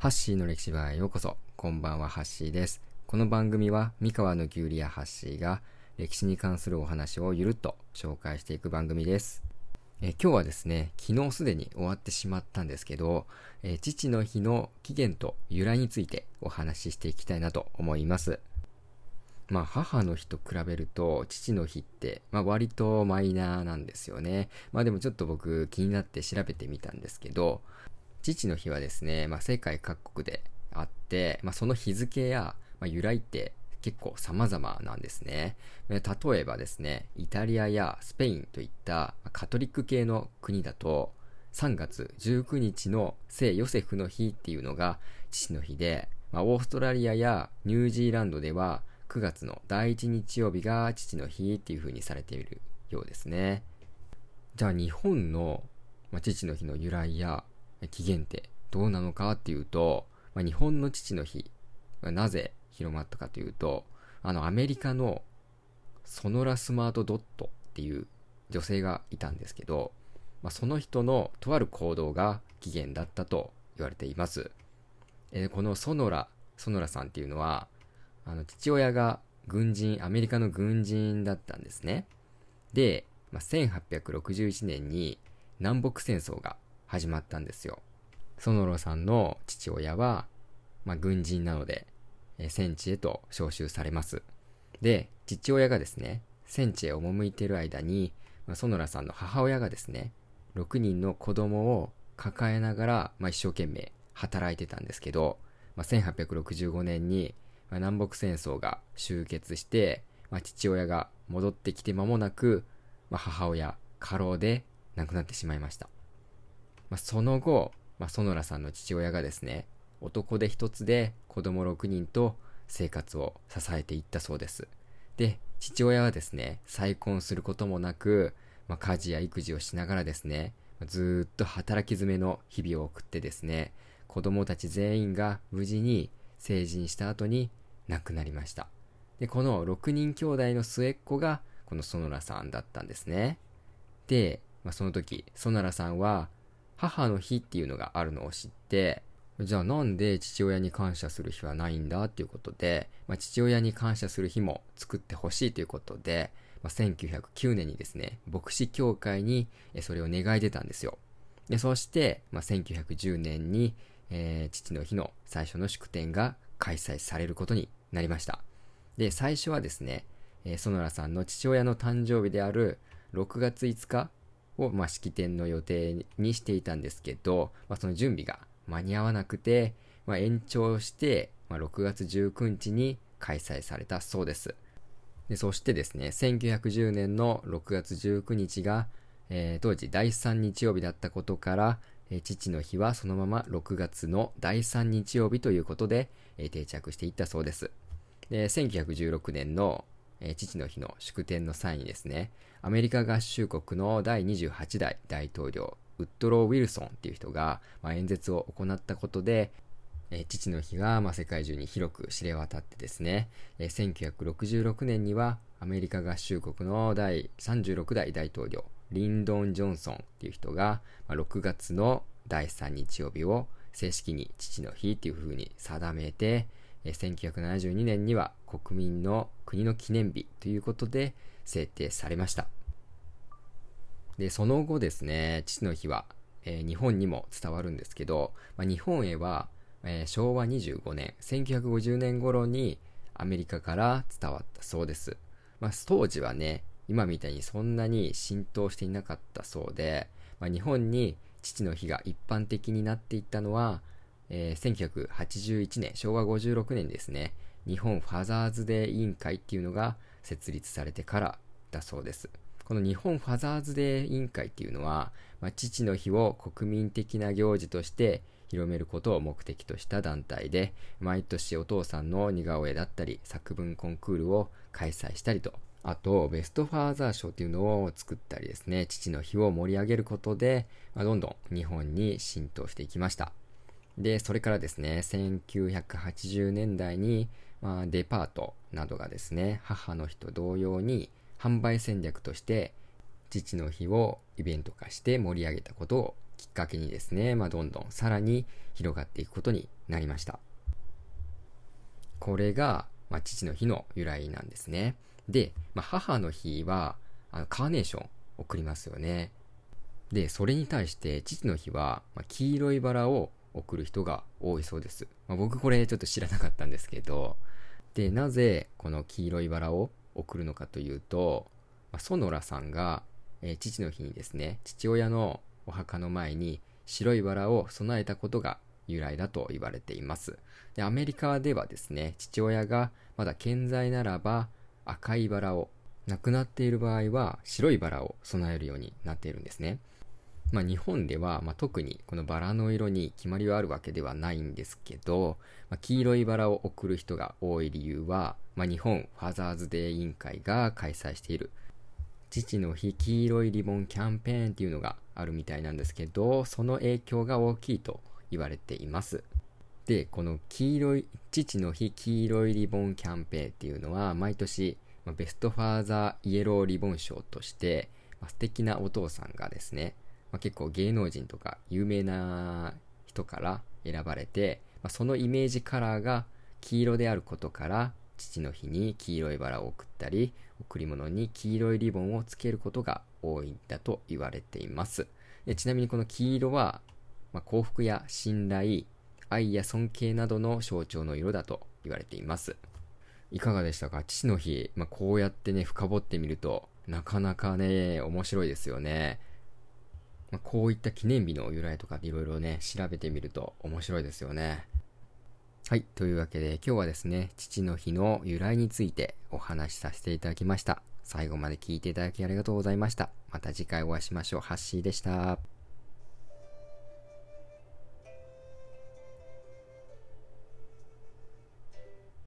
ハッシーの歴史場へようこそ。こんばんは、ハッシーです。この番組は、三河のキュウリやハッシーが、歴史に関するお話をゆるっと紹介していく番組です。え今日はですね、昨日すでに終わってしまったんですけど、え父の日の起源と由来についてお話ししていきたいなと思います。まあ、母の日と比べると、父の日って、まあ、割とマイナーなんですよね。まあ、でもちょっと僕気になって調べてみたんですけど、父の日はですね、まあ、世界各国であって、まあ、その日付や、まあ、由来って結構様々なんですね。例えばですね、イタリアやスペインといったカトリック系の国だと、3月19日の聖ヨセフの日っていうのが父の日で、まあ、オーストラリアやニュージーランドでは9月の第1日曜日が父の日っていう風にされているようですね。じゃあ日本の、まあ、父の日の由来や起源ってどうなのかっていうと、まあ、日本の父の日はなぜ広まったかというと、あのアメリカのソノラスマートドットっていう女性がいたんですけど、まあ、その人のとある行動が起源だったと言われています。えー、このソノラ、ソノラさんっていうのは、あの父親が軍人、アメリカの軍人だったんですね。で、まあ、1861年に南北戦争が始まったんですよ。園呂さんの父親は、まあ、軍人なので、え、戦地へと召集されます。で、父親がですね、戦地へ赴いている間に、まあ、園呂さんの母親がですね、6人の子供を抱えながら、まあ、一生懸命働いてたんですけど、まあ、1865年に、まあ、南北戦争が終結して、まあ、父親が戻ってきて間もなく、まあ、母親過労で亡くなってしまいました。まあ、その後、まあ、園良さんの父親がですね、男で一つで子供6人と生活を支えていったそうです。で、父親はですね、再婚することもなく、まあ、家事や育児をしながらですね、ずっと働き詰めの日々を送ってですね、子供たち全員が無事に成人した後に亡くなりました。で、この6人兄弟の末っ子がこの園良さんだったんですね。で、まあ、その時、園良さんは母の日っていうのがあるのを知って、じゃあなんで父親に感謝する日はないんだっていうことで、まあ、父親に感謝する日も作ってほしいということで、まあ、1909年にですね、牧師協会にそれを願い出たんですよ。でそして、まあ、1910年に、えー、父の日の最初の祝典が開催されることになりました。で、最初はですね、えー、園良さんの父親の誕生日である6月5日を、まあ、式典の予定にしていたんですけど、まあ、その準備が間に合わなくて、まあ、延長して、まあ、6月19日に開催されたそうです。でそしてですね、1910年の6月19日が、えー、当時第3日曜日だったことから、えー、父の日はそのまま6月の第3日曜日ということで、えー、定着していったそうです。で、1916年のえー、父の日の祝典の際にですね、アメリカ合衆国の第28代大統領、ウッドロー・ウィルソンっていう人が、まあ、演説を行ったことで、え、父の日が、ま、世界中に広く知れ渡ってですね、えー、1966年にはアメリカ合衆国の第36代大統領、リンドン・ジョンソンっていう人が、ま、6月の第3日曜日を正式に父の日っていう風に定めて、1972年には国民の国の記念日ということで制定されました。で、その後ですね、父の日は、えー、日本にも伝わるんですけど、まあ、日本へは、えー、昭和25年、1950年頃にアメリカから伝わったそうです。まあ、当時はね、今みたいにそんなに浸透していなかったそうで、まあ、日本に父の日が一般的になっていったのは、えー、1981年、昭和56年ですね、日本ファザーズデー委員会っていうのが設立されてからだそうです。この日本ファザーズデー委員会っていうのは、まあ、父の日を国民的な行事として広めることを目的とした団体で、毎年お父さんの似顔絵だったり、作文コンクールを開催したりと、あと、ベストファーザー賞っていうのを作ったりですね、父の日を盛り上げることで、まあ、どんどん日本に浸透していきました。で、それからですね、1980年代に、まあ、デパートなどがですね、母の日と同様に販売戦略として、父の日をイベント化して盛り上げたことをきっかけにですね、まあ、どんどんさらに広がっていくことになりました。これが、まあ、父の日の由来なんですね。で、まあ、母の日は、あの、カーネーション送りますよね。で、それに対して父の日は、まあ、黄色いバラを送る人が多いそうです。まあ、僕これちょっと知らなかったんですけど、で、なぜこの黄色いバラを送るのかというと、まあ、ソノラさんが、えー、父の日にですね、父親のお墓の前に白いバラを備えたことが由来だと言われています。で、アメリカではですね、父親がまだ健在ならば赤いバラを、亡くなっている場合は白いバラを備えるようになっているんですね。まあ、日本では、まあ、特にこのバラの色に決まりはあるわけではないんですけど、まあ、黄色いバラを贈る人が多い理由は、まあ、日本ファザーズデー委員会が開催している父の日黄色いリボンキャンペーンっていうのがあるみたいなんですけど、その影響が大きいと言われています。で、この黄色い、父の日黄色いリボンキャンペーンっていうのは毎年、ベストファーザーイエローリボン賞として、まあ、素敵なお父さんがですね、まあ、結構芸能人とか有名な人から選ばれて、まあ、そのイメージカラーが黄色であることから父の日に黄色いバラを贈ったり贈り物に黄色いリボンをつけることが多いんだと言われています。でちなみにこの黄色は、まあ、幸福や信頼愛や尊敬などの象徴の色だと言われています。いかがでしたか？父の日、まあ、こうやってね深掘ってみるとなかなかね面白いですよね。まあ、こういった記念日の由来とかいろいろね、調べてみると面白いですよね。はい。というわけで今日はですね、父の日の由来についてお話しさせていただきました。最後まで聞いていただきありがとうございました。また次回お会いしましょう。ハッシーでした。